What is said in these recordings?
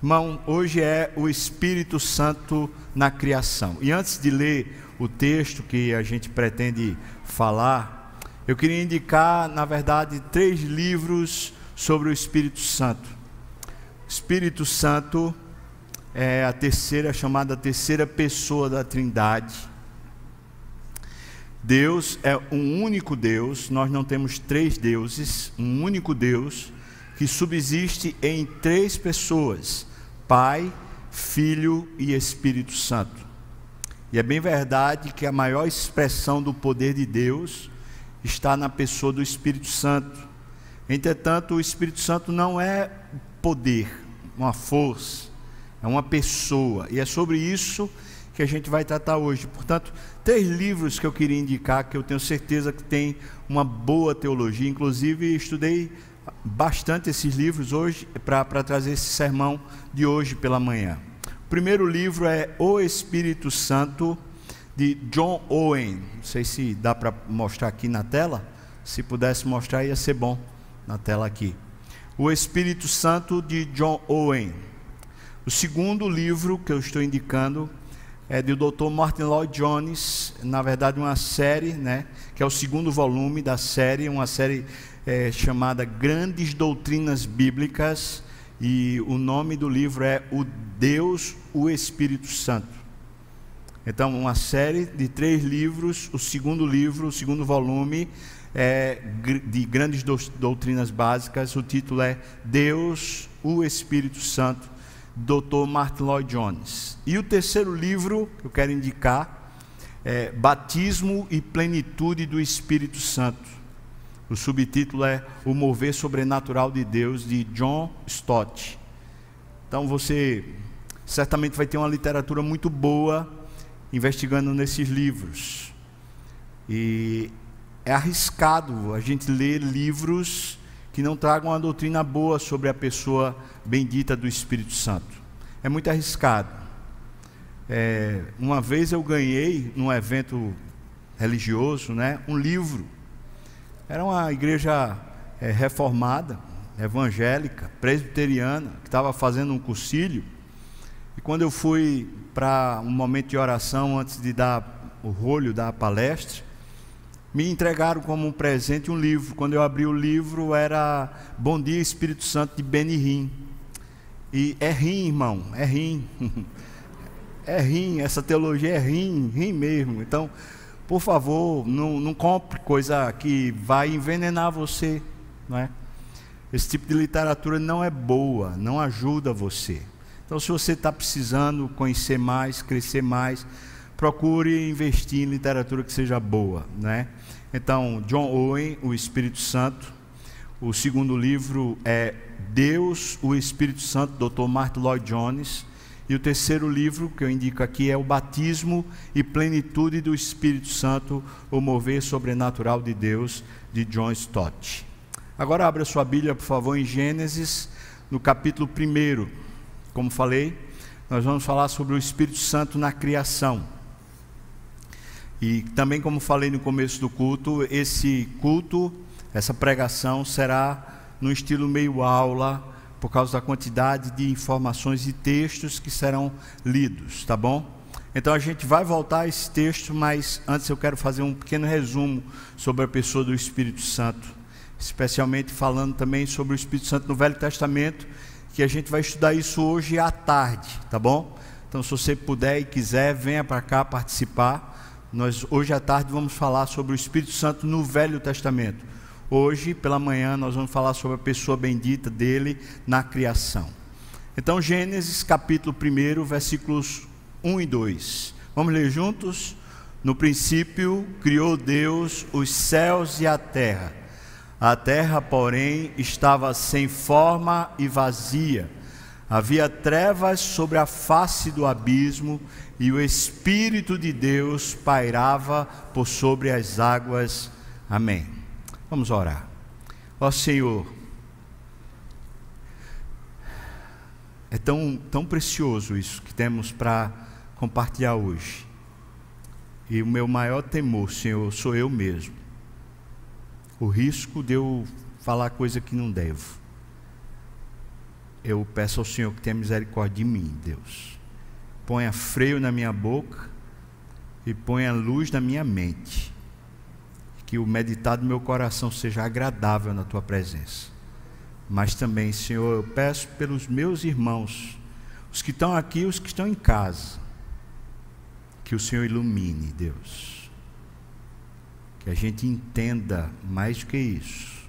Irmão, hoje é o Espírito Santo na criação. E antes de ler o texto que a gente pretende falar, eu queria indicar, na verdade, três livros sobre o Espírito Santo. Espírito Santo é a terceira, chamada terceira pessoa da Trindade. Deus é um único Deus, nós não temos três deuses, um único Deus que subsiste em três pessoas: Pai, Filho e Espírito Santo. E é bem verdade que a maior expressão do poder de Deus está na pessoa do Espírito Santo. Entretanto, o Espírito Santo não é poder, uma força, é uma pessoa. E é sobre isso que a gente vai tratar hoje. Portanto, três livros que eu queria indicar, que eu tenho certeza que tem uma boa teologia. Inclusive, estudei bastante esses livros hoje para trazer esse sermão de hoje pela manhã. O primeiro livro é O Espírito Santo, de John Owen. Não sei se dá para mostrar aqui na tela. Se pudesse mostrar, ia ser bom na tela aqui. O Espírito Santo, de John Owen. O segundo livro que eu estou indicando é do Dr. Martin Lloyd Jones, na verdade uma série, né, que é o segundo volume da série, uma série é, chamada Grandes Doutrinas Bíblicas, e o nome do livro é O Deus, o Espírito Santo. Então, uma série de três livros, o segundo livro, o segundo volume é de Grandes Doutrinas Básicas, o título é Deus, o Espírito Santo, Dr. Martin Lloyd Jones. E o terceiro livro que eu quero indicar é Batismo e Plenitude do Espírito Santo o subtítulo é O Mover Sobrenatural de Deus, de John Stott. Então você certamente vai ter uma literatura muito boa investigando nesses livros. E é arriscado a gente ler livros que não tragam uma doutrina boa sobre a pessoa bendita do Espírito Santo. É muito arriscado. É, uma vez eu ganhei, num evento religioso, né, um livro era uma igreja é, reformada, evangélica, presbiteriana, que estava fazendo um cursilho. E quando eu fui para um momento de oração antes de dar o rolho da palestra, me entregaram como um presente um livro. Quando eu abri o livro, era Bom Dia Espírito Santo de Benihim. E é rim, irmão, é rim. é rim, essa teologia é rim, rim mesmo. Então, por favor, não, não compre coisa que vai envenenar você, não é? Esse tipo de literatura não é boa, não ajuda você. Então, se você está precisando conhecer mais, crescer mais, procure investir em literatura que seja boa, né? Então, John Owen, o Espírito Santo. O segundo livro é Deus, o Espírito Santo, Dr. Martin Lloyd Jones. E o terceiro livro que eu indico aqui é o Batismo e Plenitude do Espírito Santo, o Mover Sobrenatural de Deus, de John Stott. Agora abra sua Bíblia, por favor, em Gênesis, no capítulo 1. Como falei, nós vamos falar sobre o Espírito Santo na criação. E também, como falei no começo do culto, esse culto, essa pregação será no estilo meio aula, por causa da quantidade de informações e textos que serão lidos, tá bom? Então a gente vai voltar a esse texto, mas antes eu quero fazer um pequeno resumo sobre a pessoa do Espírito Santo, especialmente falando também sobre o Espírito Santo no Velho Testamento, que a gente vai estudar isso hoje à tarde, tá bom? Então se você puder e quiser, venha para cá participar. Nós hoje à tarde vamos falar sobre o Espírito Santo no Velho Testamento. Hoje, pela manhã, nós vamos falar sobre a pessoa bendita dele na criação. Então, Gênesis capítulo 1, versículos 1 e 2. Vamos ler juntos? No princípio, criou Deus os céus e a terra. A terra, porém, estava sem forma e vazia. Havia trevas sobre a face do abismo, e o Espírito de Deus pairava por sobre as águas. Amém. Vamos orar. Ó Senhor, é tão, tão precioso isso que temos para compartilhar hoje. E o meu maior temor, Senhor, sou eu mesmo. O risco de eu falar coisa que não devo. eu peço ao Senhor que tenha misericórdia de mim, Deus. Ponha freio na minha boca e ponha luz na minha mente. Que o meditar do meu coração seja agradável na tua presença. Mas também, Senhor, eu peço pelos meus irmãos, os que estão aqui, os que estão em casa, que o Senhor ilumine, Deus. Que a gente entenda mais do que isso.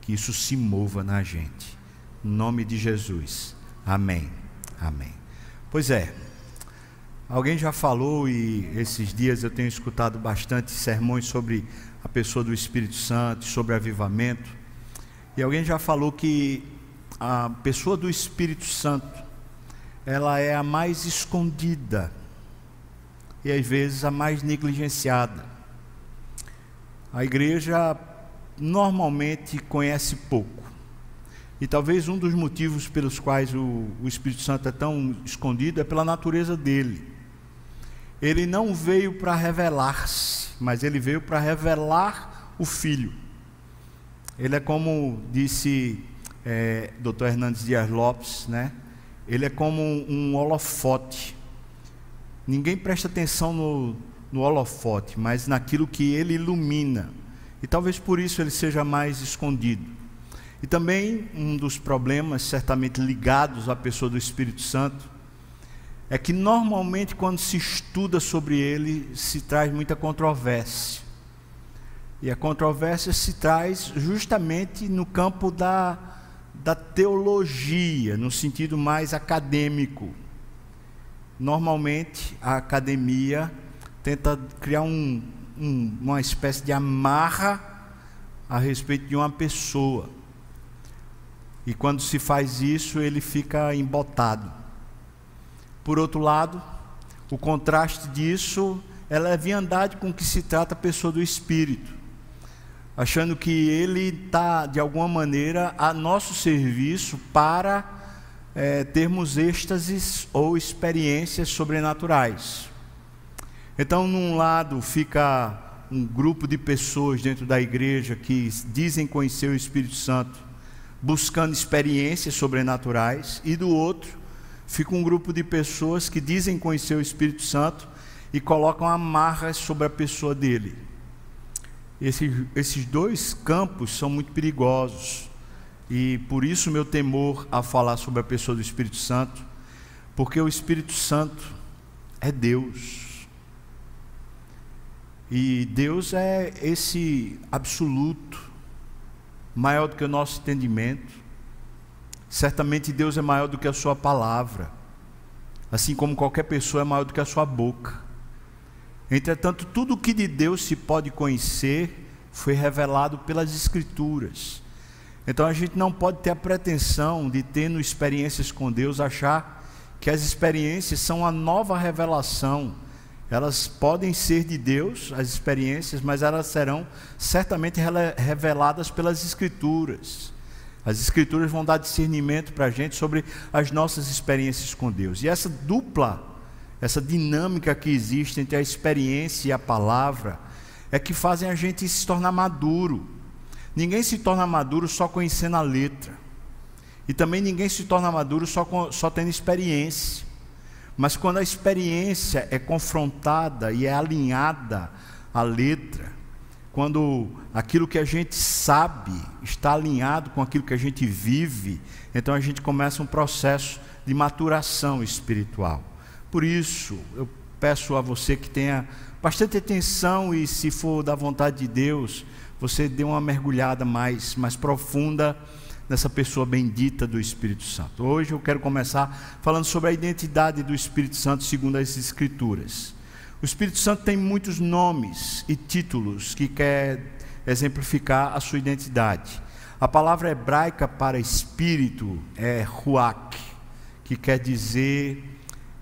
Que isso se mova na gente. Em nome de Jesus. Amém. Amém. Pois é. Alguém já falou e esses dias eu tenho escutado bastante sermões sobre a pessoa do Espírito Santo, sobre avivamento. E alguém já falou que a pessoa do Espírito Santo, ela é a mais escondida e às vezes a mais negligenciada. A igreja normalmente conhece pouco. E talvez um dos motivos pelos quais o, o Espírito Santo é tão escondido é pela natureza dele. Ele não veio para revelar-se, mas ele veio para revelar o Filho. Ele é como disse é, Dr. Hernandes Dias Lopes, né? Ele é como um, holofote. Ninguém presta atenção no, no holofote, mas naquilo que ele ilumina. E talvez por isso ele seja mais escondido. E também um dos problemas, certamente ligados à pessoa do Espírito Santo, é que normalmente quando se estuda sobre ele, se traz muita controvérsia. E a controvérsia se traz justamente no campo da, da teologia, no sentido mais acadêmico. Normalmente a academia tenta criar um, um, uma espécie de amarra a respeito de uma pessoa. E quando se faz isso, ele fica embotado. Por outro lado, o contraste disso é a leviandade com que se trata a pessoa do espírito, achando que ele está, de alguma maneira, a nosso serviço para é, termos êxtases ou experiências sobrenaturais. Então, num lado fica um grupo de pessoas dentro da igreja que dizem conhecer o Espírito Santo buscando experiências sobrenaturais, e do outro fica um grupo de pessoas que dizem conhecer o Espírito Santo e colocam amarras sobre a pessoa dele. Esse, esses dois campos são muito perigosos, e por isso meu temor a falar sobre a pessoa do Espírito Santo, porque o Espírito Santo é Deus. E Deus é esse absoluto, maior do que o nosso entendimento. Certamente Deus é maior do que a sua palavra, assim como qualquer pessoa é maior do que a sua boca. Entretanto, tudo o que de Deus se pode conhecer foi revelado pelas Escrituras. Então a gente não pode ter a pretensão de, tendo experiências com Deus, achar que as experiências são a nova revelação elas podem ser de Deus, as experiências, mas elas serão certamente reveladas pelas Escrituras. As Escrituras vão dar discernimento para a gente sobre as nossas experiências com Deus. E essa dupla, essa dinâmica que existe entre a experiência e a palavra, é que fazem a gente se tornar maduro. Ninguém se torna maduro só conhecendo a letra. E também ninguém se torna maduro só, só tendo experiência. Mas quando a experiência é confrontada e é alinhada à letra, quando aquilo que a gente sabe está alinhado com aquilo que a gente vive, então a gente começa um processo de maturação espiritual. Por isso, eu peço a você que tenha bastante atenção e, se for da vontade de Deus, você dê uma mergulhada mais, mais profunda nessa pessoa bendita do Espírito Santo. Hoje eu quero começar falando sobre a identidade do Espírito Santo segundo as Escrituras. O Espírito Santo tem muitos nomes e títulos que quer exemplificar a sua identidade. A palavra hebraica para espírito é ruach, que quer dizer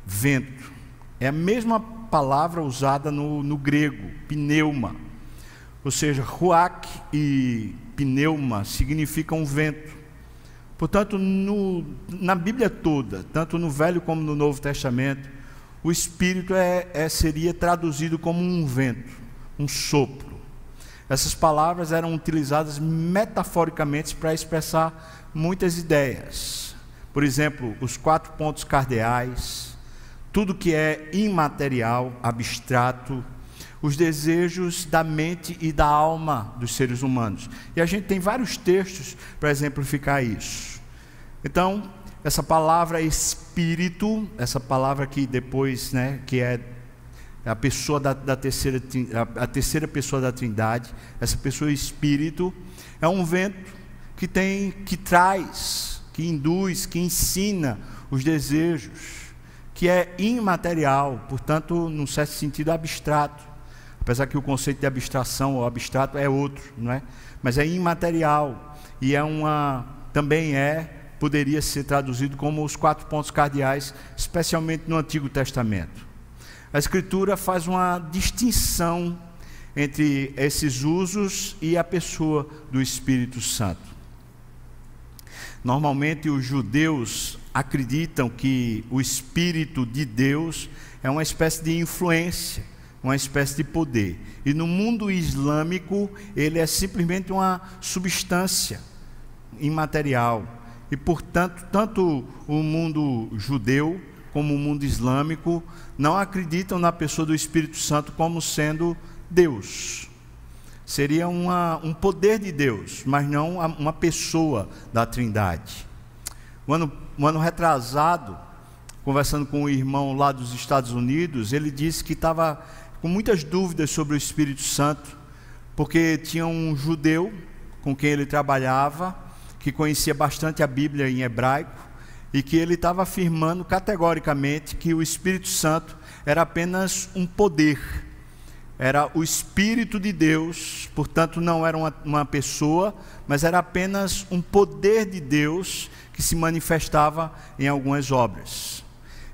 vento. É a mesma palavra usada no, no grego, pneuma. Ou seja, ruach e pneuma significam vento. Portanto, no, na Bíblia toda, tanto no Velho como no Novo Testamento, o Espírito é, é, seria traduzido como um vento, um sopro. Essas palavras eram utilizadas metaforicamente para expressar muitas ideias. por exemplo, os quatro pontos cardeais, tudo que é imaterial, abstrato, os desejos da mente e da alma dos seres humanos. E a gente tem vários textos para exemplificar isso. Então, essa palavra espírito, essa palavra que depois, né, que é a pessoa da, da terceira, a, a terceira pessoa da Trindade, essa pessoa espírito, é um vento que tem, que traz, que induz, que ensina os desejos, que é imaterial, portanto, num certo sentido abstrato. Apesar que o conceito de abstração ou abstrato é outro, não é? Mas é imaterial e é uma também é poderia ser traduzido como os quatro pontos cardeais, especialmente no Antigo Testamento. A Escritura faz uma distinção entre esses usos e a pessoa do Espírito Santo. Normalmente os judeus acreditam que o Espírito de Deus é uma espécie de influência uma espécie de poder. E no mundo islâmico, ele é simplesmente uma substância imaterial. E, portanto, tanto o mundo judeu como o mundo islâmico não acreditam na pessoa do Espírito Santo como sendo Deus. Seria uma, um poder de Deus, mas não uma pessoa da Trindade. Um ano, um ano retrasado, conversando com um irmão lá dos Estados Unidos, ele disse que estava com muitas dúvidas sobre o Espírito Santo, porque tinha um judeu com quem ele trabalhava, que conhecia bastante a Bíblia em hebraico, e que ele estava afirmando categoricamente que o Espírito Santo era apenas um poder, era o Espírito de Deus, portanto não era uma, uma pessoa, mas era apenas um poder de Deus que se manifestava em algumas obras.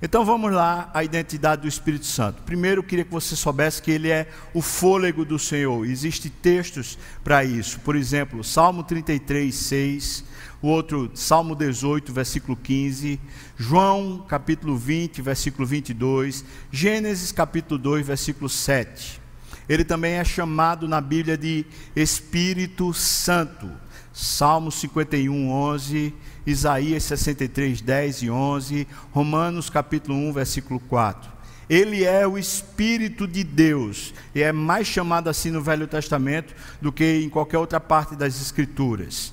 Então vamos lá, a identidade do Espírito Santo. Primeiro, eu queria que você soubesse que ele é o fôlego do Senhor. Existem textos para isso. Por exemplo, Salmo 33, 6. O outro, Salmo 18, versículo 15. João, capítulo 20, versículo 22. Gênesis, capítulo 2, versículo 7. Ele também é chamado na Bíblia de Espírito Santo. Salmo 51, 11, Isaías 63, 10 e 11, Romanos capítulo 1, versículo 4. Ele é o Espírito de Deus, e é mais chamado assim no Velho Testamento do que em qualquer outra parte das Escrituras.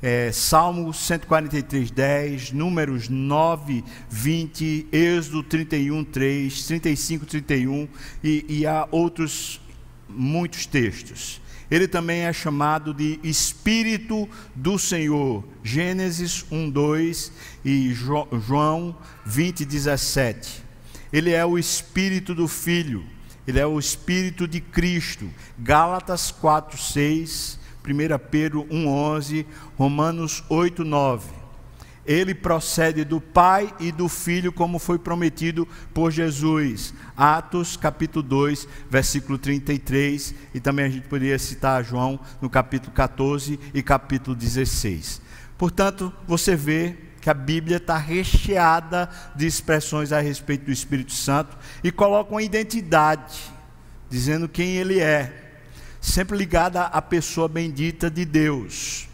É, Salmo 143, 10, Números 9, 20, Êxodo 31, 3, 35, 31 e, e há outros muitos textos. Ele também é chamado de Espírito do Senhor. Gênesis 1, 2 e João 20, 17. Ele é o Espírito do Filho. Ele é o Espírito de Cristo. Gálatas 4, 6. 1 Pedro 1, 11. Romanos 8, 9 ele procede do Pai e do Filho, como foi prometido por Jesus. Atos capítulo 2, versículo 33, e também a gente poderia citar João no capítulo 14 e capítulo 16. Portanto, você vê que a Bíblia está recheada de expressões a respeito do Espírito Santo e coloca uma identidade, dizendo quem ele é, sempre ligada à pessoa bendita de Deus.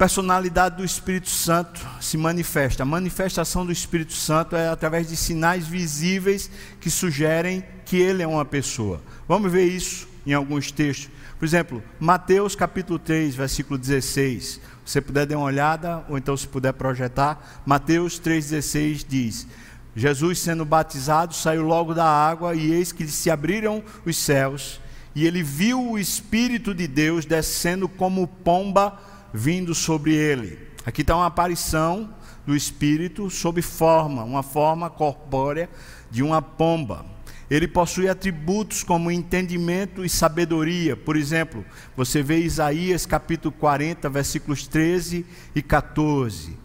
Personalidade do Espírito Santo se manifesta. A manifestação do Espírito Santo é através de sinais visíveis que sugerem que ele é uma pessoa. Vamos ver isso em alguns textos. Por exemplo, Mateus capítulo 3, versículo 16. Se você puder dar uma olhada, ou então se puder projetar, Mateus 3,16 diz: Jesus sendo batizado, saiu logo da água, e eis que se abriram os céus, e ele viu o Espírito de Deus descendo como pomba vindo sobre ele. Aqui está uma aparição do Espírito sob forma, uma forma corpórea de uma pomba. Ele possui atributos como entendimento e sabedoria. Por exemplo, você vê Isaías capítulo 40, versículos 13 e 14.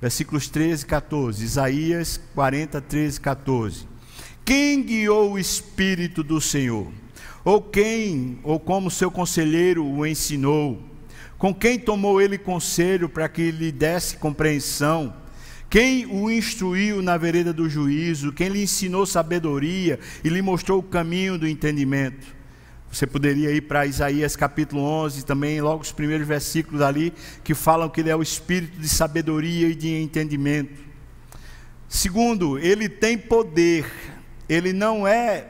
Versículos 13 e 14. Isaías 40, 13 e 14. Quem guiou o Espírito do Senhor? Ou quem, ou como seu conselheiro o ensinou? Com quem tomou ele conselho para que lhe desse compreensão? Quem o instruiu na vereda do juízo? Quem lhe ensinou sabedoria e lhe mostrou o caminho do entendimento? Você poderia ir para Isaías capítulo 11, também logo os primeiros versículos ali, que falam que ele é o espírito de sabedoria e de entendimento. Segundo, ele tem poder. Ele não é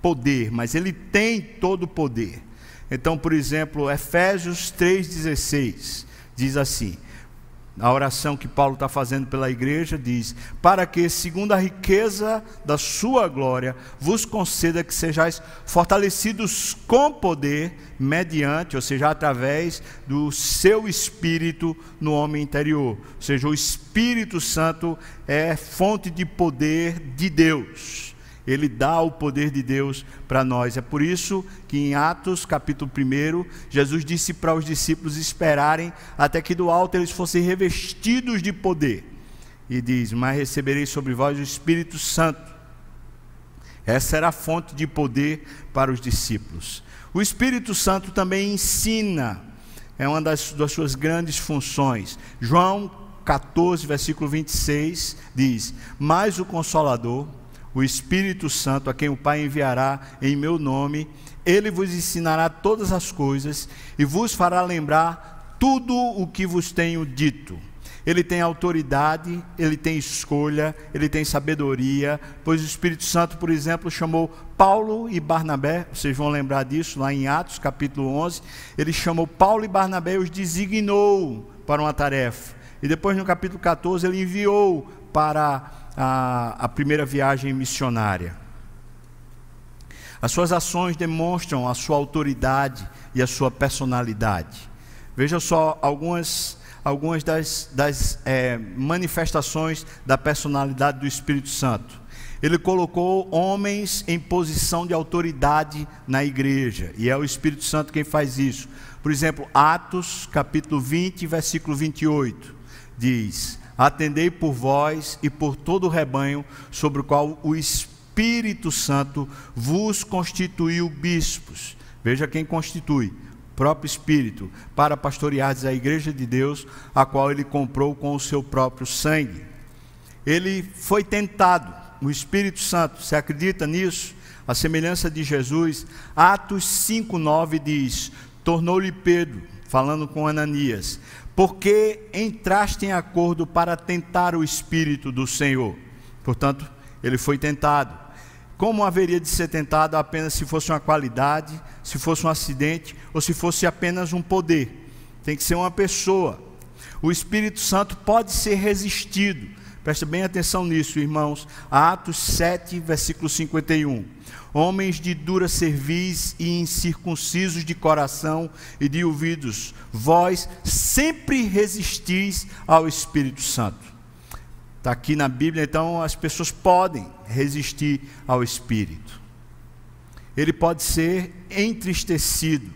poder, mas ele tem todo o poder. Então, por exemplo, Efésios 3,16 diz assim: a oração que Paulo está fazendo pela igreja diz: Para que, segundo a riqueza da sua glória, vos conceda que sejais fortalecidos com poder, mediante, ou seja, através do seu espírito no homem interior. Ou seja, o Espírito Santo é fonte de poder de Deus. Ele dá o poder de Deus para nós. É por isso que em Atos, capítulo 1, Jesus disse para os discípulos esperarem até que do alto eles fossem revestidos de poder. E diz: Mas recebereis sobre vós o Espírito Santo. Essa era a fonte de poder para os discípulos. O Espírito Santo também ensina, é uma das, das suas grandes funções. João 14, versículo 26 diz: Mas o Consolador o Espírito Santo, a quem o Pai enviará em meu nome, ele vos ensinará todas as coisas e vos fará lembrar tudo o que vos tenho dito. Ele tem autoridade, ele tem escolha, ele tem sabedoria, pois o Espírito Santo, por exemplo, chamou Paulo e Barnabé, vocês vão lembrar disso lá em Atos capítulo 11. Ele chamou Paulo e Barnabé e os designou para uma tarefa. E depois no capítulo 14 ele enviou para a, a primeira viagem missionária. As suas ações demonstram a sua autoridade e a sua personalidade. Veja só algumas, algumas das, das é, manifestações da personalidade do Espírito Santo. Ele colocou homens em posição de autoridade na igreja, e é o Espírito Santo quem faz isso. Por exemplo, Atos, capítulo 20, versículo 28, diz: Atendei por vós e por todo o rebanho sobre o qual o Espírito Santo vos constituiu bispos. Veja quem constitui, próprio Espírito, para pastorear a igreja de Deus, a qual ele comprou com o seu próprio sangue. Ele foi tentado, o Espírito Santo, você acredita nisso? A semelhança de Jesus, Atos 5,9 diz: tornou-lhe Pedro, falando com Ananias, porque entraste em acordo para tentar o Espírito do Senhor. Portanto, ele foi tentado. Como haveria de ser tentado apenas se fosse uma qualidade, se fosse um acidente ou se fosse apenas um poder? Tem que ser uma pessoa. O Espírito Santo pode ser resistido. Preste bem atenção nisso, irmãos. Atos 7, versículo 51 homens de dura cerviz e incircuncisos de coração e de ouvidos, vós sempre resistis ao Espírito Santo. Está aqui na Bíblia, então as pessoas podem resistir ao Espírito. Ele pode ser entristecido.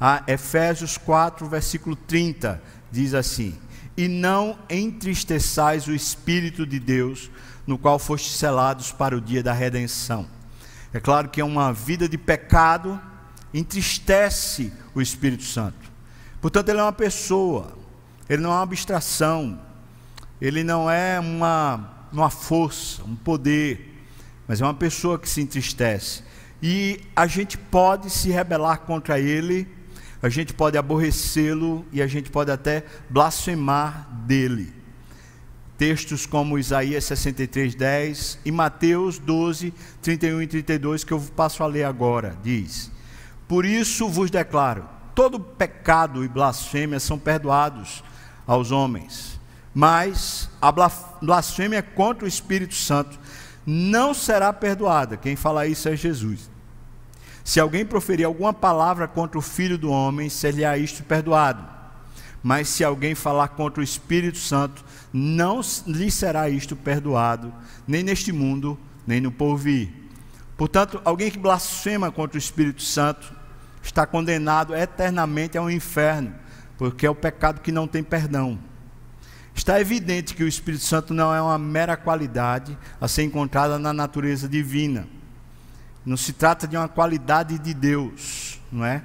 A Efésios 4, versículo 30, diz assim: E não entristeçais o Espírito de Deus, no qual fostes selados para o dia da redenção. É claro que é uma vida de pecado entristece o Espírito Santo. Portanto, ele é uma pessoa, ele não é uma abstração, ele não é uma, uma força, um poder, mas é uma pessoa que se entristece. E a gente pode se rebelar contra ele, a gente pode aborrecê-lo e a gente pode até blasfemar dele textos como Isaías 63, 10 e Mateus 12, 31 e 32, que eu passo a ler agora, diz: Por isso vos declaro: todo pecado e blasfêmia são perdoados aos homens, mas a blasfêmia contra o Espírito Santo não será perdoada. Quem fala isso é Jesus. Se alguém proferir alguma palavra contra o Filho do homem, seria isto perdoado. Mas se alguém falar contra o Espírito Santo, não lhe será isto perdoado, nem neste mundo, nem no porvir. Portanto, alguém que blasfema contra o Espírito Santo está condenado eternamente ao inferno, porque é o pecado que não tem perdão. Está evidente que o Espírito Santo não é uma mera qualidade a ser encontrada na natureza divina. Não se trata de uma qualidade de Deus, não é?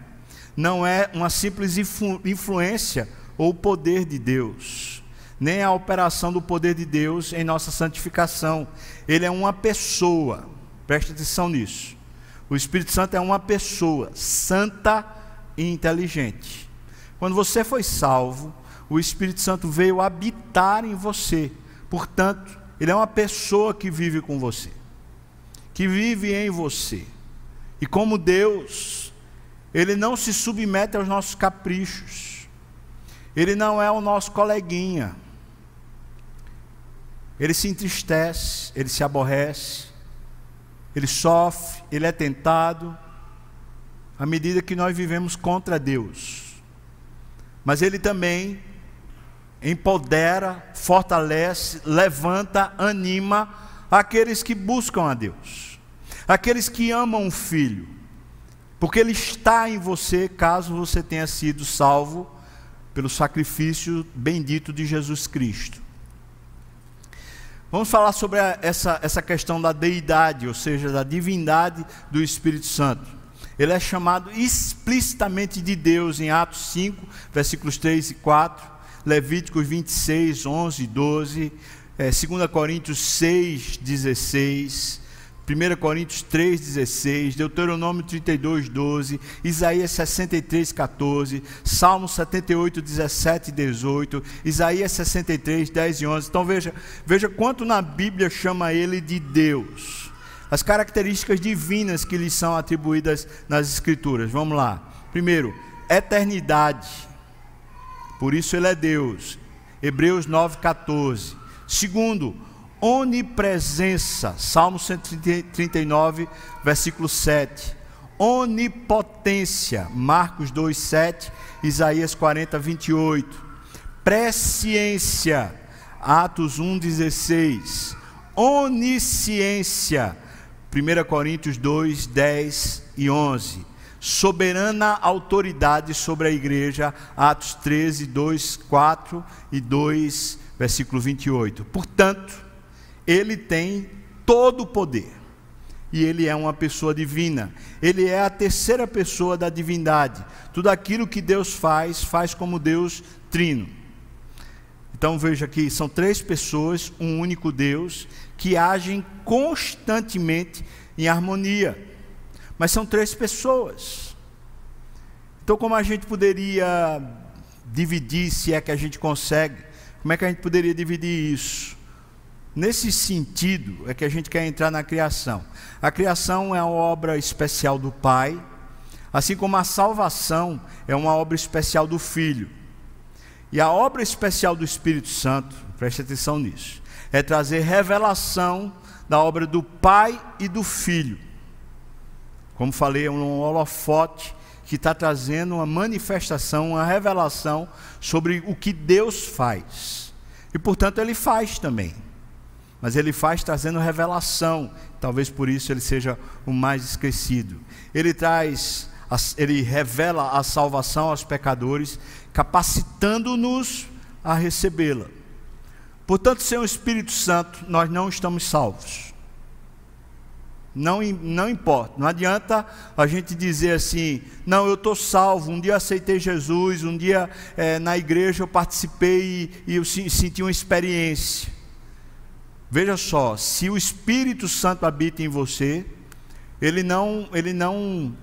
Não é uma simples influ influência ou poder de Deus nem a operação do poder de Deus em nossa santificação. Ele é uma pessoa, preste atenção nisso. O Espírito Santo é uma pessoa santa e inteligente. Quando você foi salvo, o Espírito Santo veio habitar em você. Portanto, ele é uma pessoa que vive com você, que vive em você. E como Deus, ele não se submete aos nossos caprichos. Ele não é o nosso coleguinha. Ele se entristece, ele se aborrece, ele sofre, ele é tentado, à medida que nós vivemos contra Deus. Mas ele também empodera, fortalece, levanta, anima aqueles que buscam a Deus, aqueles que amam o Filho, porque Ele está em você caso você tenha sido salvo pelo sacrifício bendito de Jesus Cristo. Vamos falar sobre essa, essa questão da deidade, ou seja, da divindade do Espírito Santo. Ele é chamado explicitamente de Deus em Atos 5, versículos 3 e 4. Levíticos 26, 11, 12, é, 2 Coríntios 6, 16, 1 Coríntios 3, 16, Deuteronômio 32, 12, Isaías 63, 14, Salmo 78, 17 e 18, Isaías 63, 10 e 11. Então veja, veja quanto na Bíblia chama ele de Deus. As características divinas que lhe são atribuídas nas Escrituras. Vamos lá. Primeiro, eternidade. Por isso ele é Deus. Hebreus 9:14. Segundo, onipresença. Salmo 139, versículo 7. Onipotência. Marcos 2:7, Isaías 40, 28. Presciência. Atos 1:16. Onisciência. 1 Coríntios 2, 10 e 11 soberana autoridade sobre a igreja, Atos 13, 2, 4 e 2, versículo 28. Portanto, ele tem todo o poder. E ele é uma pessoa divina. Ele é a terceira pessoa da divindade. Tudo aquilo que Deus faz, faz como Deus trino. Então veja aqui, são três pessoas, um único Deus, que agem constantemente em harmonia. Mas são três pessoas. Então, como a gente poderia dividir, se é que a gente consegue, como é que a gente poderia dividir isso? Nesse sentido é que a gente quer entrar na criação. A criação é uma obra especial do Pai, assim como a salvação é uma obra especial do Filho. E a obra especial do Espírito Santo, preste atenção nisso, é trazer revelação da obra do Pai e do Filho. Como falei, é um holofote que está trazendo uma manifestação, uma revelação sobre o que Deus faz. E portanto ele faz também. Mas ele faz trazendo revelação. Talvez por isso ele seja o mais esquecido. Ele traz, ele revela a salvação aos pecadores, capacitando-nos a recebê-la. Portanto, sem o Espírito Santo, nós não estamos salvos. Não, não importa, não adianta a gente dizer assim, não, eu estou salvo, um dia aceitei Jesus, um dia é, na igreja eu participei e, e eu senti uma experiência. Veja só, se o Espírito Santo habita em você, ele não, ele não,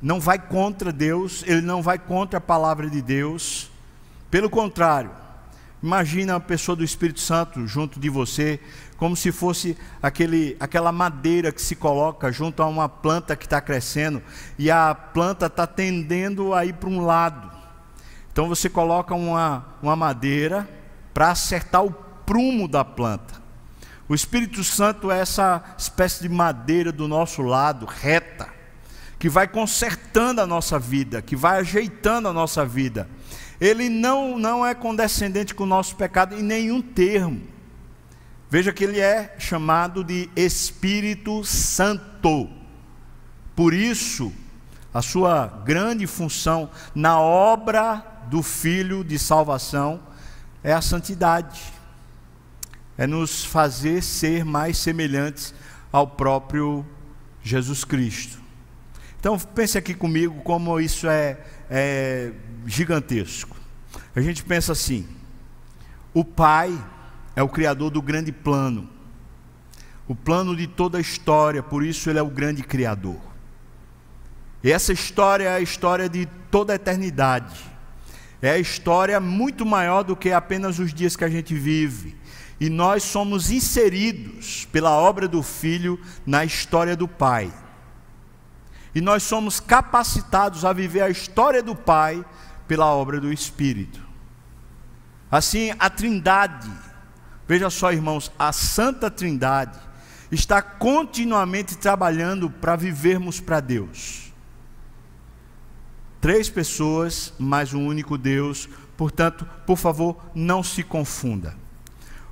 não vai contra Deus, ele não vai contra a palavra de Deus, pelo contrário, imagina a pessoa do Espírito Santo junto de você, como se fosse aquele, aquela madeira que se coloca junto a uma planta que está crescendo e a planta está tendendo a ir para um lado. Então você coloca uma, uma madeira para acertar o prumo da planta. O Espírito Santo é essa espécie de madeira do nosso lado, reta, que vai consertando a nossa vida, que vai ajeitando a nossa vida. Ele não, não é condescendente com o nosso pecado em nenhum termo. Veja que ele é chamado de Espírito Santo. Por isso, a sua grande função na obra do Filho de salvação é a santidade, é nos fazer ser mais semelhantes ao próprio Jesus Cristo. Então, pense aqui comigo como isso é, é gigantesco. A gente pensa assim: o Pai é o criador do grande plano, o plano de toda a história, por isso ele é o grande criador. E essa história é a história de toda a eternidade. É a história muito maior do que apenas os dias que a gente vive. E nós somos inseridos pela obra do Filho na história do Pai. E nós somos capacitados a viver a história do Pai pela obra do Espírito. Assim, a Trindade, veja só, irmãos, a Santa Trindade está continuamente trabalhando para vivermos para Deus. Três pessoas, mais um único Deus, portanto, por favor, não se confunda.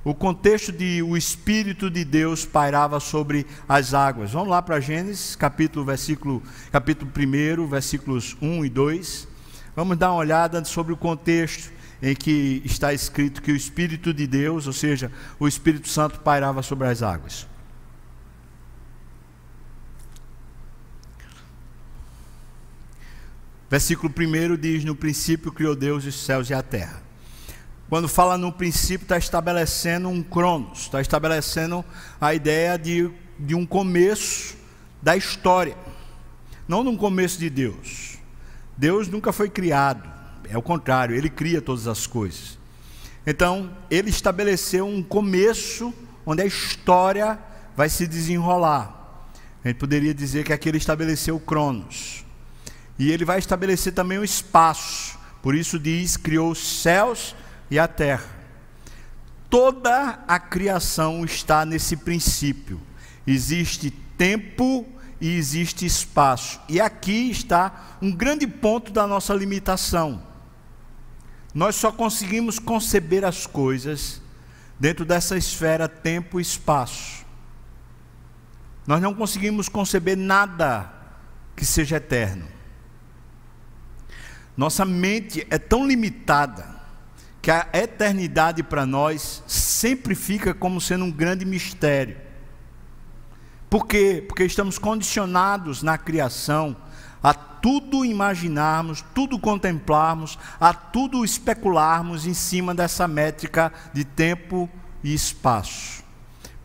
O contexto de o Espírito de Deus pairava sobre as águas. Vamos lá para Gênesis, capítulo, versículo, capítulo 1, versículos 1 e 2. Vamos dar uma olhada sobre o contexto em que está escrito que o Espírito de Deus, ou seja, o Espírito Santo, pairava sobre as águas. Versículo 1 diz: No princípio criou Deus os céus e a terra. Quando fala no princípio, está estabelecendo um cronos, está estabelecendo a ideia de, de um começo da história, não de um começo de Deus. Deus nunca foi criado, é o contrário, ele cria todas as coisas. Então, ele estabeleceu um começo onde a história vai se desenrolar. A gente poderia dizer que aqui ele estabeleceu o Cronos. E ele vai estabelecer também o espaço. Por isso diz: criou os céus e a terra. Toda a criação está nesse princípio. Existe tempo e existe espaço. E aqui está um grande ponto da nossa limitação. Nós só conseguimos conceber as coisas dentro dessa esfera tempo e espaço. Nós não conseguimos conceber nada que seja eterno. Nossa mente é tão limitada que a eternidade para nós sempre fica como sendo um grande mistério. Por quê? Porque estamos condicionados na criação a tudo imaginarmos, tudo contemplarmos, a tudo especularmos em cima dessa métrica de tempo e espaço.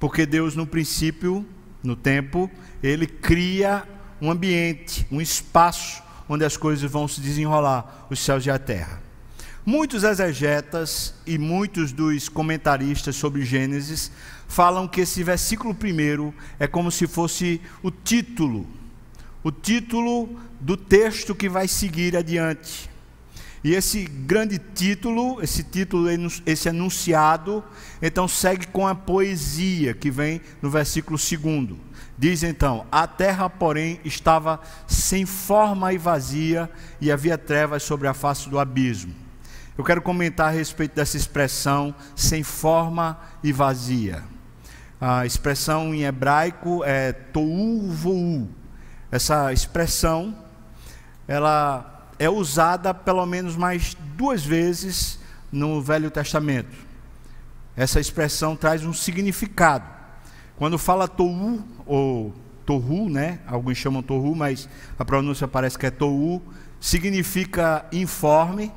Porque Deus, no princípio, no tempo, ele cria um ambiente, um espaço onde as coisas vão se desenrolar, os céus e a terra. Muitos exegetas e muitos dos comentaristas sobre Gênesis falam que esse versículo primeiro é como se fosse o título o título do texto que vai seguir adiante. E esse grande título, esse título, esse enunciado, então segue com a poesia que vem no versículo 2. Diz então: A terra, porém, estava sem forma e vazia, e havia trevas sobre a face do abismo. Eu quero comentar a respeito dessa expressão, sem forma e vazia. A expressão em hebraico é tou vou, essa expressão, ela é usada pelo menos mais duas vezes no Velho Testamento. Essa expressão traz um significado. Quando fala tou ou tohu, né? Alguns chamam tohu, mas a pronúncia parece que é tou, significa informe,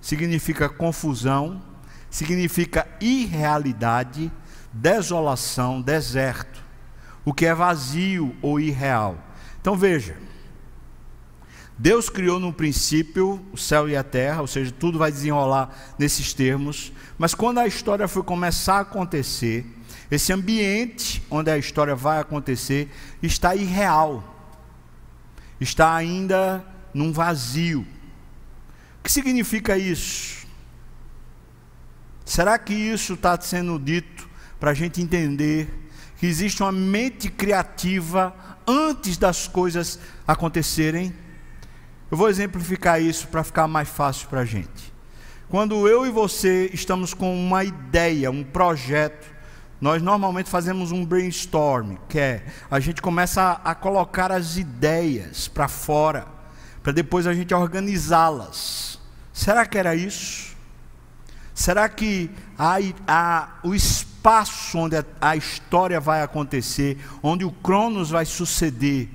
significa confusão, significa irrealidade, desolação, deserto, o que é vazio ou irreal. Então veja, Deus criou no princípio o céu e a terra, ou seja, tudo vai desenrolar nesses termos, mas quando a história foi começar a acontecer, esse ambiente onde a história vai acontecer está irreal, está ainda num vazio. Que significa isso? Será que isso está sendo dito para a gente entender que existe uma mente criativa antes das coisas acontecerem. Eu vou exemplificar isso para ficar mais fácil para a gente. Quando eu e você estamos com uma ideia, um projeto, nós normalmente fazemos um brainstorm, que é a gente começa a, a colocar as ideias para fora, para depois a gente organizá-las. Será que era isso? Será que a, a, o espaço onde a, a história vai acontecer, onde o Cronos vai suceder,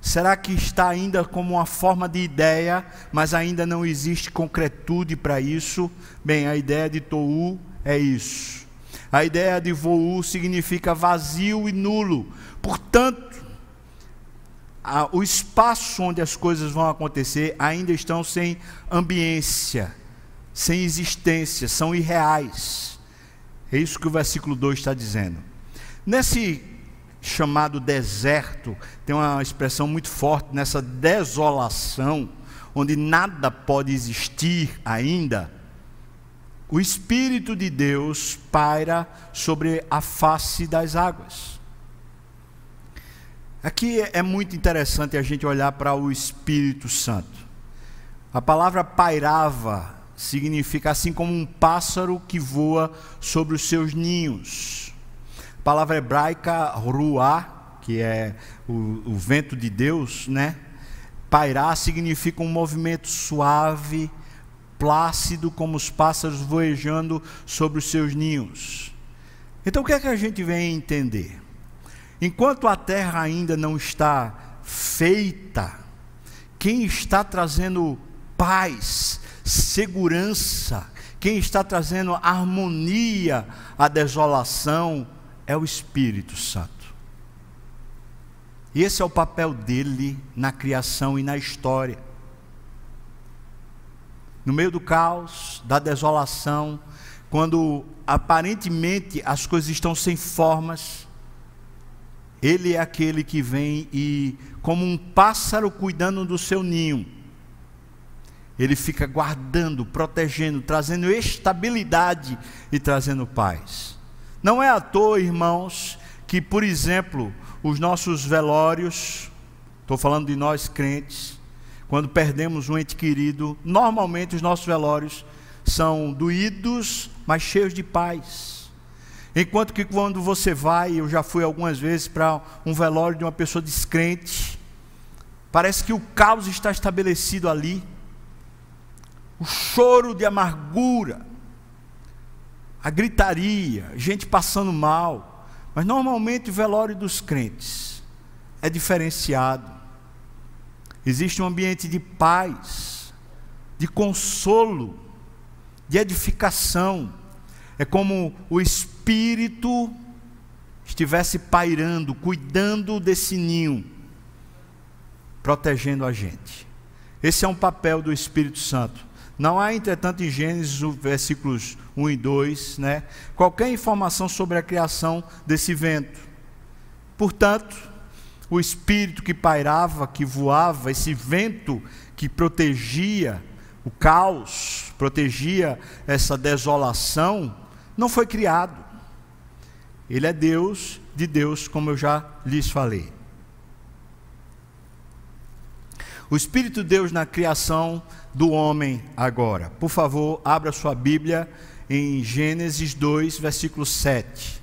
será que está ainda como uma forma de ideia, mas ainda não existe concretude para isso? Bem, a ideia de Tou é isso. A ideia de Vou significa vazio e nulo. Portanto, a, o espaço onde as coisas vão acontecer ainda estão sem ambiência, sem existência, são irreais. É isso que o versículo 2 está dizendo. Nesse chamado deserto, tem uma expressão muito forte, nessa desolação, onde nada pode existir ainda, o Espírito de Deus paira sobre a face das águas. Aqui é muito interessante a gente olhar para o Espírito Santo. A palavra pairava significa assim como um pássaro que voa sobre os seus ninhos. A palavra hebraica ruá, que é o, o vento de Deus, né? Pairar significa um movimento suave, plácido, como os pássaros voejando sobre os seus ninhos. Então o que é que a gente vem entender? Enquanto a terra ainda não está feita, quem está trazendo paz, segurança, quem está trazendo harmonia à desolação é o Espírito Santo. E esse é o papel dele na criação e na história. No meio do caos, da desolação, quando aparentemente as coisas estão sem formas, ele é aquele que vem e, como um pássaro cuidando do seu ninho, ele fica guardando, protegendo, trazendo estabilidade e trazendo paz. Não é à toa, irmãos, que, por exemplo, os nossos velórios, estou falando de nós crentes, quando perdemos um ente querido, normalmente os nossos velórios são doídos, mas cheios de paz Enquanto que quando você vai, eu já fui algumas vezes para um velório de uma pessoa descrente, parece que o caos está estabelecido ali, o choro de amargura, a gritaria, gente passando mal, mas normalmente o velório dos crentes é diferenciado. Existe um ambiente de paz, de consolo, de edificação. É como o Espírito Espírito estivesse pairando, cuidando desse ninho, protegendo a gente. Esse é um papel do Espírito Santo. Não há, entretanto, em Gênesis, versículos 1 e 2, né, qualquer informação sobre a criação desse vento. Portanto, o espírito que pairava, que voava, esse vento que protegia o caos, protegia essa desolação, não foi criado. Ele é Deus de Deus, como eu já lhes falei. O Espírito de Deus na criação do homem agora. Por favor, abra sua Bíblia em Gênesis 2, versículo 7.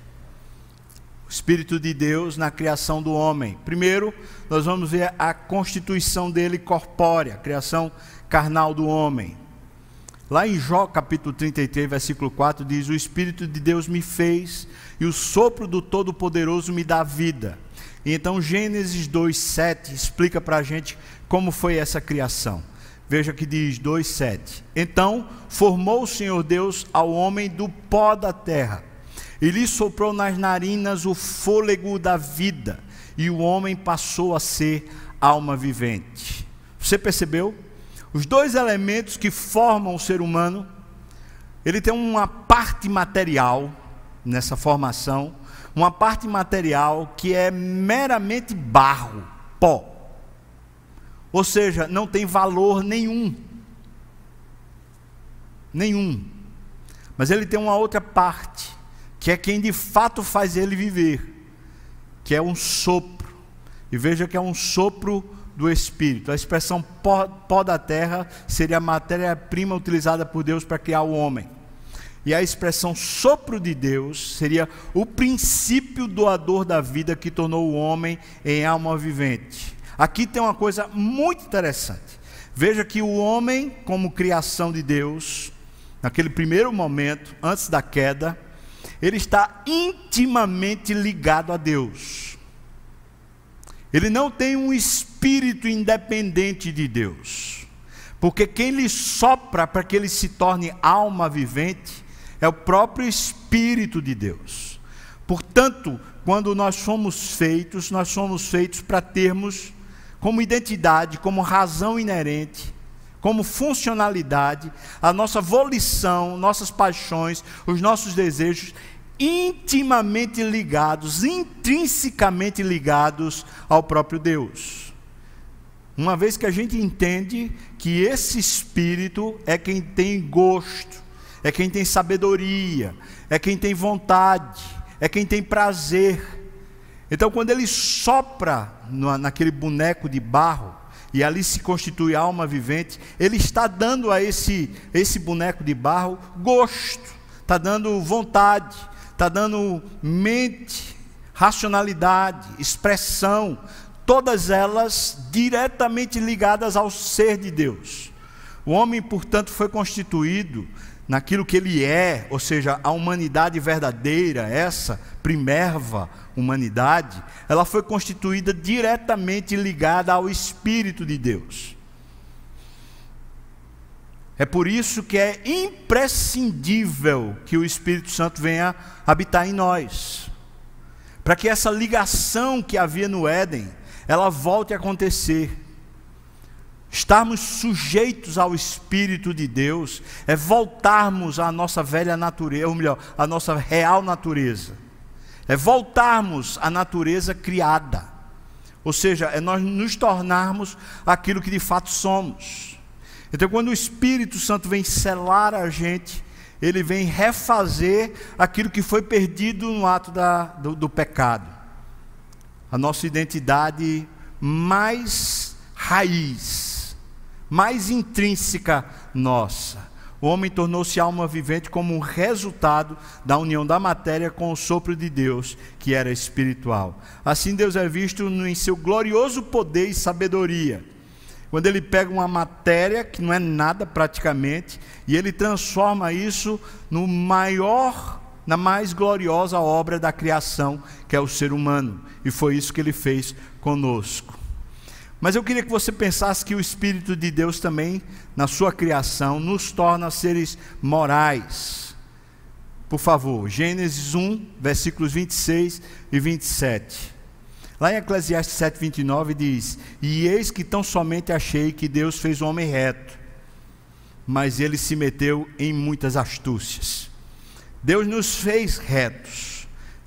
O Espírito de Deus na criação do homem. Primeiro, nós vamos ver a constituição dele corpórea, a criação carnal do homem. Lá em Jó capítulo 33, versículo 4, diz: O Espírito de Deus me fez e o sopro do Todo-Poderoso me dá vida. Então Gênesis 2,7 explica para a gente como foi essa criação. Veja que diz 2,7: Então formou o Senhor Deus ao homem do pó da terra, e lhe soprou nas narinas o fôlego da vida, e o homem passou a ser alma vivente. Você percebeu? Os dois elementos que formam o ser humano, ele tem uma parte material, nessa formação, uma parte material que é meramente barro, pó. Ou seja, não tem valor nenhum. Nenhum. Mas ele tem uma outra parte, que é quem de fato faz ele viver, que é um sopro. E veja que é um sopro do Espírito. A expressão pó, pó da terra seria a matéria-prima utilizada por Deus para criar o homem. E a expressão sopro de Deus seria o princípio doador da vida que tornou o homem em alma vivente. Aqui tem uma coisa muito interessante. Veja que o homem, como criação de Deus, naquele primeiro momento, antes da queda, ele está intimamente ligado a Deus. Ele não tem um espírito independente de Deus. Porque quem lhe sopra para que ele se torne alma vivente é o próprio Espírito de Deus. Portanto, quando nós somos feitos, nós somos feitos para termos como identidade, como razão inerente, como funcionalidade, a nossa volição, nossas paixões, os nossos desejos intimamente ligados, intrinsecamente ligados ao próprio Deus. Uma vez que a gente entende que esse espírito é quem tem gosto, é quem tem sabedoria, é quem tem vontade, é quem tem prazer. Então, quando ele sopra naquele boneco de barro, e ali se constitui alma vivente, ele está dando a esse, esse boneco de barro gosto, está dando vontade, está dando mente, racionalidade, expressão, todas elas diretamente ligadas ao ser de Deus. O homem, portanto, foi constituído naquilo que ele é, ou seja, a humanidade verdadeira, essa primerva humanidade, ela foi constituída diretamente ligada ao Espírito de Deus. É por isso que é imprescindível que o Espírito Santo venha habitar em nós. Para que essa ligação que havia no Éden, ela volte a acontecer. Estarmos sujeitos ao Espírito de Deus é voltarmos à nossa velha natureza, ou melhor, à nossa real natureza. É voltarmos à natureza criada. Ou seja, é nós nos tornarmos aquilo que de fato somos. Então, quando o Espírito Santo vem selar a gente, ele vem refazer aquilo que foi perdido no ato da, do, do pecado. A nossa identidade mais raiz, mais intrínseca nossa. O homem tornou-se alma vivente como um resultado da união da matéria com o sopro de Deus, que era espiritual. Assim, Deus é visto em seu glorioso poder e sabedoria quando ele pega uma matéria que não é nada praticamente e ele transforma isso no maior, na mais gloriosa obra da criação, que é o ser humano. E foi isso que ele fez conosco. Mas eu queria que você pensasse que o Espírito de Deus também, na sua criação, nos torna seres morais. Por favor, Gênesis 1, versículos 26 e 27. Lá em Eclesiastes 7,29 diz: E eis que tão somente achei que Deus fez o homem reto, mas ele se meteu em muitas astúcias. Deus nos fez retos.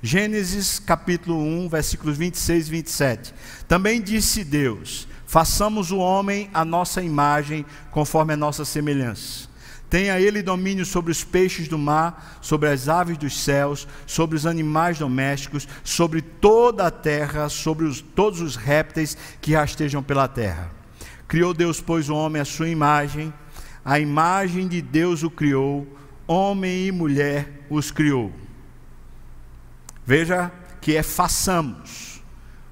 Gênesis capítulo 1, versículos 26 e 27. Também disse Deus: Façamos o homem a nossa imagem, conforme a nossa semelhança Tenha ele domínio sobre os peixes do mar, sobre as aves dos céus, sobre os animais domésticos, sobre toda a terra, sobre os, todos os répteis que rastejam pela terra. Criou Deus, pois, o homem à sua imagem, a imagem de Deus o criou, homem e mulher os criou. Veja que é façamos,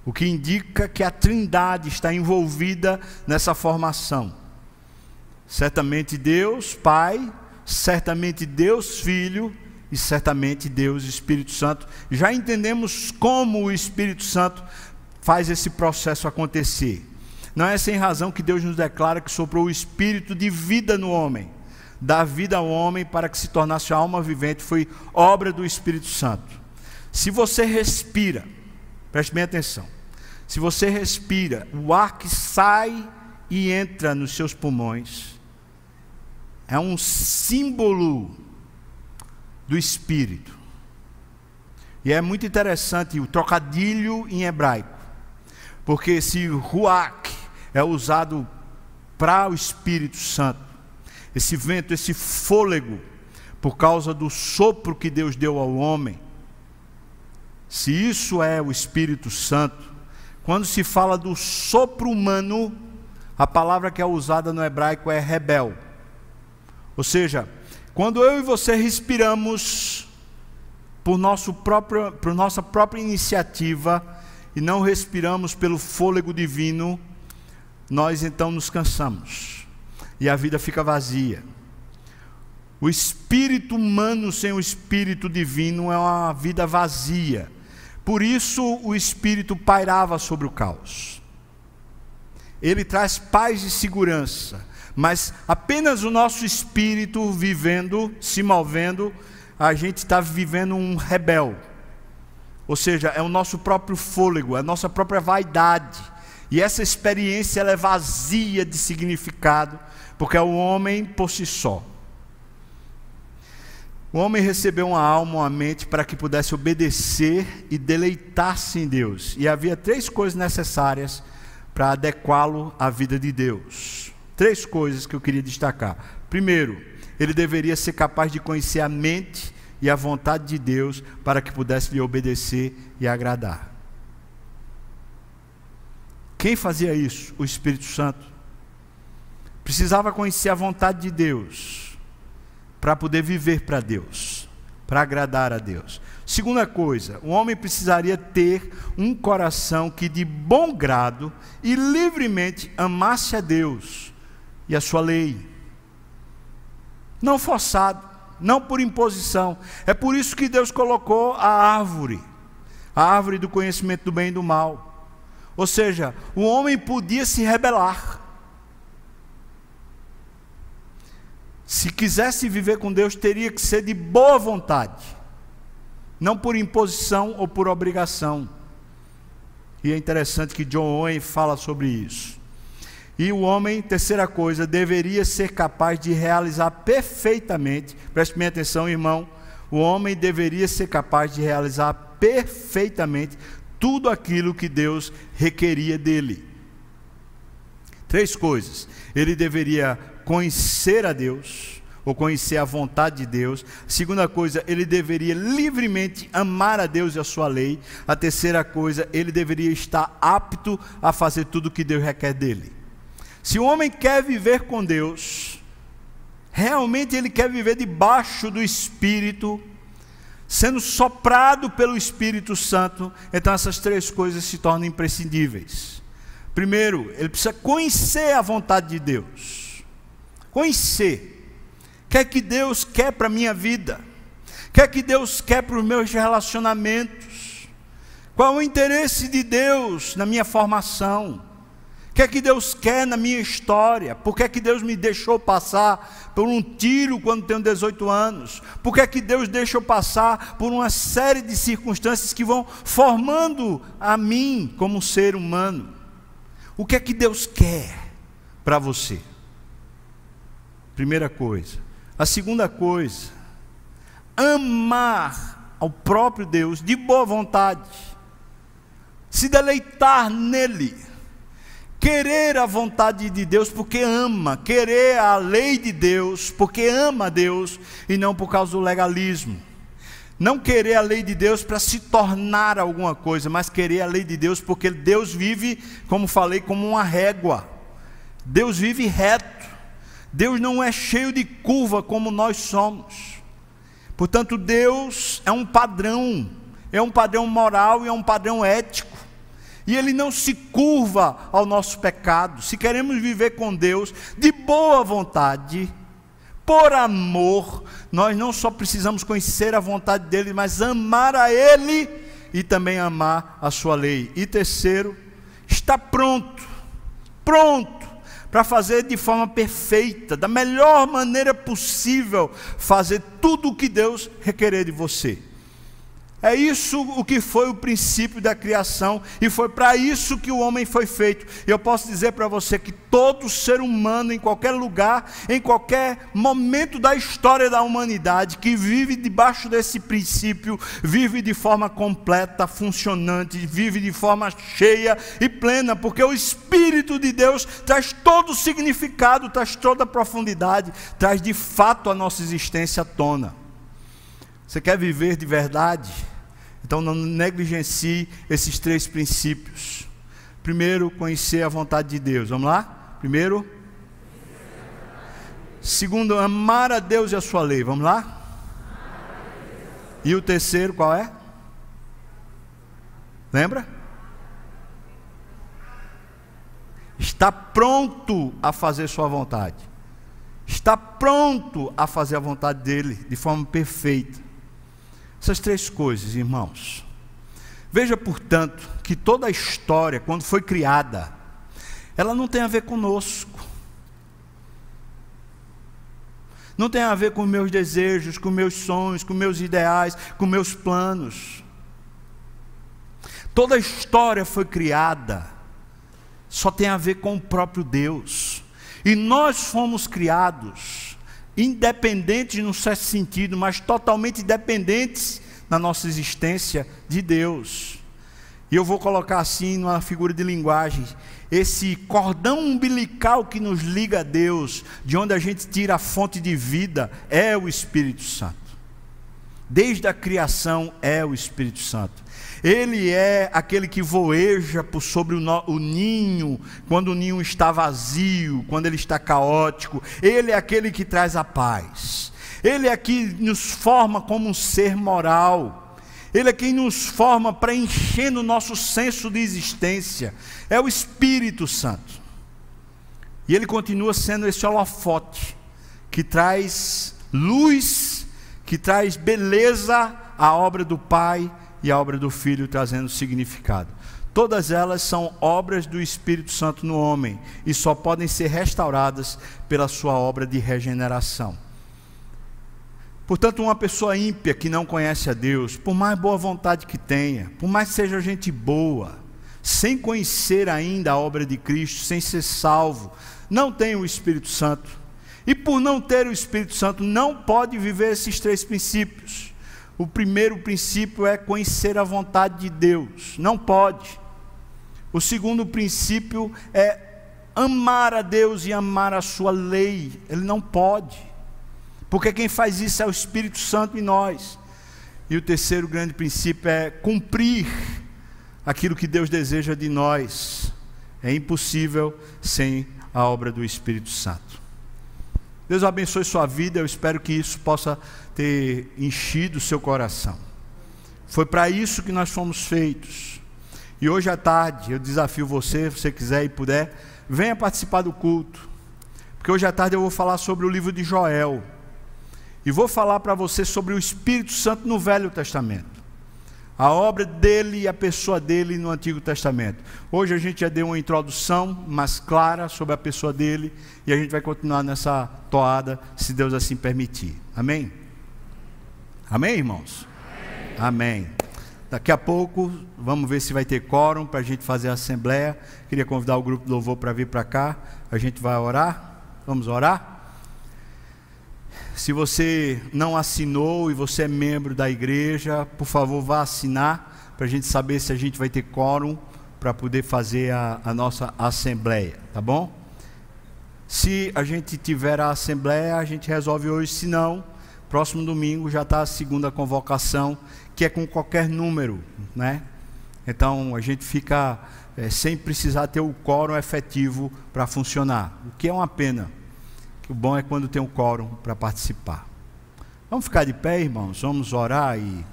o que indica que a Trindade está envolvida nessa formação. Certamente Deus Pai, certamente Deus Filho e certamente Deus Espírito Santo. Já entendemos como o Espírito Santo faz esse processo acontecer. Não é sem razão que Deus nos declara que soprou o espírito de vida no homem. Dar vida ao homem para que se tornasse alma vivente foi obra do Espírito Santo. Se você respira, preste bem atenção. Se você respira, o ar que sai e entra nos seus pulmões é um símbolo do Espírito. E é muito interessante o trocadilho em hebraico, porque esse ruach é usado para o Espírito Santo, esse vento, esse fôlego, por causa do sopro que Deus deu ao homem. Se isso é o Espírito Santo, quando se fala do sopro humano, a palavra que é usada no hebraico é rebel ou seja, quando eu e você respiramos por, nosso próprio, por nossa própria iniciativa e não respiramos pelo fôlego divino, nós então nos cansamos e a vida fica vazia. O espírito humano sem o espírito divino é uma vida vazia. Por isso o espírito pairava sobre o caos. Ele traz paz e segurança mas apenas o nosso espírito vivendo, se movendo, a gente está vivendo um rebel. Ou seja, é o nosso próprio fôlego, é a nossa própria vaidade E essa experiência ela é vazia de significado, porque é o homem por si só. O homem recebeu uma alma, uma mente para que pudesse obedecer e deleitar-se em Deus. E havia três coisas necessárias para adequá-lo à vida de Deus. Três coisas que eu queria destacar. Primeiro, ele deveria ser capaz de conhecer a mente e a vontade de Deus para que pudesse lhe obedecer e agradar. Quem fazia isso? O Espírito Santo. Precisava conhecer a vontade de Deus para poder viver para Deus, para agradar a Deus. Segunda coisa, o homem precisaria ter um coração que de bom grado e livremente amasse a Deus e a sua lei. Não forçado, não por imposição. É por isso que Deus colocou a árvore, a árvore do conhecimento do bem e do mal. Ou seja, o homem podia se rebelar. Se quisesse viver com Deus, teria que ser de boa vontade, não por imposição ou por obrigação. E é interessante que John Owen fala sobre isso. E o homem, terceira coisa, deveria ser capaz de realizar perfeitamente, preste minha atenção, irmão, o homem deveria ser capaz de realizar perfeitamente tudo aquilo que Deus requeria dele. Três coisas. Ele deveria conhecer a Deus, ou conhecer a vontade de Deus. Segunda coisa, ele deveria livremente amar a Deus e a sua lei. A terceira coisa, ele deveria estar apto a fazer tudo o que Deus requer dele. Se o homem quer viver com Deus, realmente ele quer viver debaixo do Espírito, sendo soprado pelo Espírito Santo, então essas três coisas se tornam imprescindíveis. Primeiro, ele precisa conhecer a vontade de Deus. Conhecer. O que é que Deus quer para a minha vida? O que é que Deus quer para os meus relacionamentos? Qual o interesse de Deus na minha formação? que é que Deus quer na minha história? Por que é que Deus me deixou passar por um tiro quando tenho 18 anos? Por que é que Deus deixa eu passar por uma série de circunstâncias que vão formando a mim como ser humano? O que é que Deus quer para você? Primeira coisa. A segunda coisa, amar ao próprio Deus de boa vontade, se deleitar nele querer a vontade de Deus porque ama, querer a lei de Deus porque ama a Deus e não por causa do legalismo. Não querer a lei de Deus para se tornar alguma coisa, mas querer a lei de Deus porque Deus vive, como falei, como uma régua. Deus vive reto. Deus não é cheio de curva como nós somos. Portanto, Deus é um padrão, é um padrão moral e é um padrão ético e ele não se curva ao nosso pecado. Se queremos viver com Deus de boa vontade, por amor, nós não só precisamos conhecer a vontade dele, mas amar a ele e também amar a sua lei. E terceiro, está pronto, pronto para fazer de forma perfeita, da melhor maneira possível, fazer tudo o que Deus requerer de você. É isso o que foi o princípio da criação e foi para isso que o homem foi feito. Eu posso dizer para você que todo ser humano, em qualquer lugar, em qualquer momento da história da humanidade, que vive debaixo desse princípio, vive de forma completa, funcionante, vive de forma cheia e plena, porque o Espírito de Deus traz todo o significado, traz toda a profundidade, traz de fato a nossa existência à tona. Você quer viver de verdade? Então não negligencie esses três princípios. Primeiro, conhecer a vontade de Deus. Vamos lá? Primeiro. Segundo, amar a Deus e a sua lei. Vamos lá? E o terceiro, qual é? Lembra? Está pronto a fazer sua vontade. Está pronto a fazer a vontade dele de forma perfeita. Essas três coisas, irmãos. Veja, portanto, que toda a história, quando foi criada, ela não tem a ver conosco. Não tem a ver com meus desejos, com meus sonhos, com meus ideais, com meus planos. Toda a história foi criada só tem a ver com o próprio Deus. E nós fomos criados independentes no certo sentido, mas totalmente dependentes na nossa existência de Deus. E eu vou colocar assim numa figura de linguagem, esse cordão umbilical que nos liga a Deus, de onde a gente tira a fonte de vida, é o Espírito Santo. Desde a criação é o Espírito Santo. Ele é aquele que voeja por sobre o, no, o, ninho, quando o ninho está vazio, quando ele está caótico. Ele é aquele que traz a paz. Ele é que nos forma como um ser moral. Ele é quem nos forma para encher o nosso senso de existência. É o Espírito Santo. E ele continua sendo esse holofote que traz luz, que traz beleza à obra do Pai e a obra do Filho trazendo significado. Todas elas são obras do Espírito Santo no homem e só podem ser restauradas pela sua obra de regeneração. Portanto, uma pessoa ímpia que não conhece a Deus, por mais boa vontade que tenha, por mais seja gente boa, sem conhecer ainda a obra de Cristo, sem ser salvo, não tem o Espírito Santo. E por não ter o Espírito Santo, não pode viver esses três princípios. O primeiro princípio é conhecer a vontade de Deus. Não pode. O segundo princípio é amar a Deus e amar a sua lei. Ele não pode. Porque quem faz isso é o Espírito Santo em nós. E o terceiro grande princípio é cumprir aquilo que Deus deseja de nós. É impossível sem a obra do Espírito Santo. Deus abençoe sua vida, eu espero que isso possa ter enchido o seu coração. Foi para isso que nós fomos feitos. E hoje à tarde eu desafio você, se você quiser e puder, venha participar do culto. Porque hoje à tarde eu vou falar sobre o livro de Joel. E vou falar para você sobre o Espírito Santo no Velho Testamento a obra dele e a pessoa dele no Antigo Testamento. Hoje a gente já deu uma introdução mais clara sobre a pessoa dele e a gente vai continuar nessa toada, se Deus assim permitir. Amém? Amém, irmãos? Amém. Amém. Daqui a pouco, vamos ver se vai ter quórum para a gente fazer a assembleia. Queria convidar o grupo do louvor para vir para cá. A gente vai orar. Vamos orar? Se você não assinou e você é membro da igreja, por favor, vá assinar para a gente saber se a gente vai ter quórum para poder fazer a, a, nossa assembleia, tá bom? Se a gente tiver a assembleia, a gente resolve hoje, se não, próximo domingo já está a segunda convocação, que é com qualquer número, né? Então a gente fica é, sem precisar ter o quórum efetivo para funcionar, o que é uma pena o bom é quando tem um quórum para participar. Vamos ficar de pé, irmãos, vamos orar e.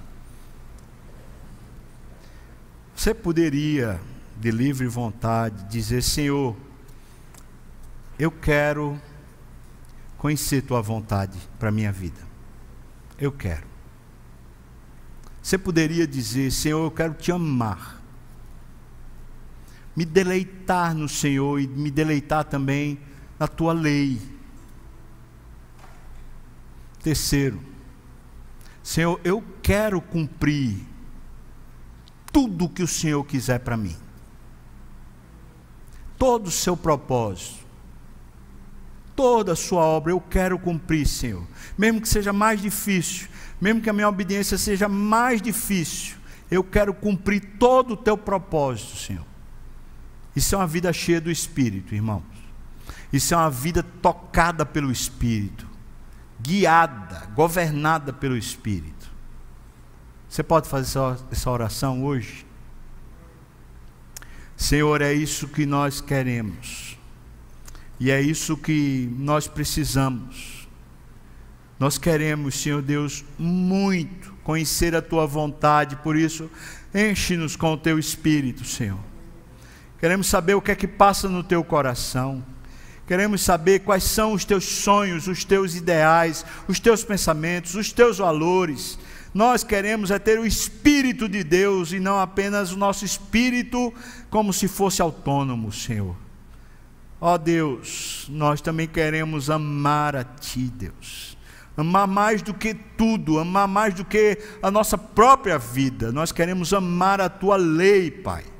Você poderia, de livre vontade, dizer: Senhor, eu quero conhecer Tua vontade para a minha vida. Eu quero. Você poderia dizer: Senhor, eu quero te amar. Me deleitar no Senhor e me deleitar também na Tua lei Terceiro, Senhor, eu quero cumprir tudo o que o Senhor quiser para mim. Todo o seu propósito, toda a sua obra eu quero cumprir, Senhor. Mesmo que seja mais difícil, mesmo que a minha obediência seja mais difícil, eu quero cumprir todo o teu propósito, Senhor. Isso é uma vida cheia do Espírito, irmãos. Isso é uma vida tocada pelo Espírito guiada, governada pelo Espírito. Você pode fazer essa oração hoje? Senhor, é isso que nós queremos, e é isso que nós precisamos. Nós queremos, Senhor Deus, muito conhecer a Tua vontade, por isso, enche-nos com o Teu Espírito, Senhor. Queremos saber o que é que passa no Teu coração. Queremos saber quais são os teus sonhos, os teus ideais, os teus pensamentos, os teus valores. Nós queremos é ter o Espírito de Deus e não apenas o nosso espírito como se fosse autônomo, Senhor. Ó Deus, nós também queremos amar a Ti, Deus. Amar mais do que tudo, amar mais do que a nossa própria vida. Nós queremos amar a Tua lei, Pai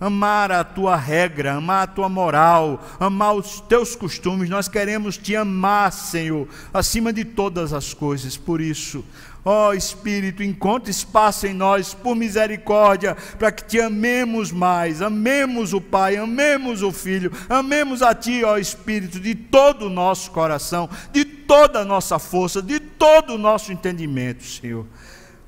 amar a tua regra, amar a tua moral, amar os teus costumes. Nós queremos te amar, Senhor, acima de todas as coisas. Por isso, ó Espírito, encontre espaço em nós, por misericórdia, para que te amemos mais, amemos o Pai, amemos o Filho, amemos a Ti, ó Espírito, de todo o nosso coração, de toda a nossa força, de todo o nosso entendimento, Senhor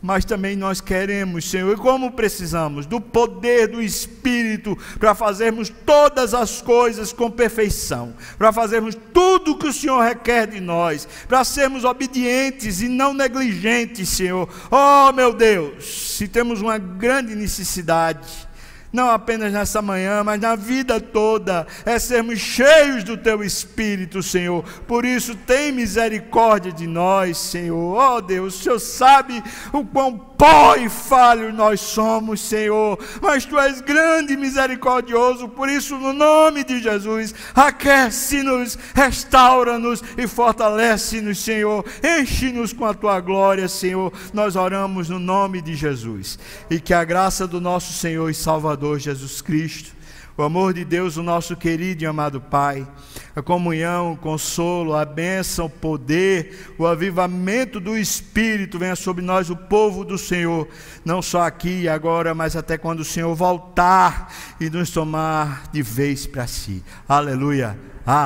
mas também nós queremos, Senhor, e como precisamos do poder do Espírito para fazermos todas as coisas com perfeição, para fazermos tudo o que o Senhor requer de nós, para sermos obedientes e não negligentes, Senhor. Oh, meu Deus, se temos uma grande necessidade, não apenas nessa manhã, mas na vida toda, é sermos cheios do Teu Espírito, Senhor. Por isso, tem misericórdia de nós, Senhor. Oh Deus, o Senhor sabe o quão pó e falho nós somos, Senhor, mas Tu és grande e misericordioso, por isso, no nome de Jesus, aquece-nos, restaura-nos e fortalece-nos, Senhor, enche-nos com a Tua glória, Senhor. Nós oramos no nome de Jesus e que a graça do nosso Senhor e Salvador Jesus Cristo o amor de Deus, o nosso querido e amado Pai, a comunhão, o consolo, a bênção, o poder, o avivamento do Espírito venha sobre nós, o povo do Senhor, não só aqui e agora, mas até quando o Senhor voltar e nos tomar de vez para si. Aleluia. Amém.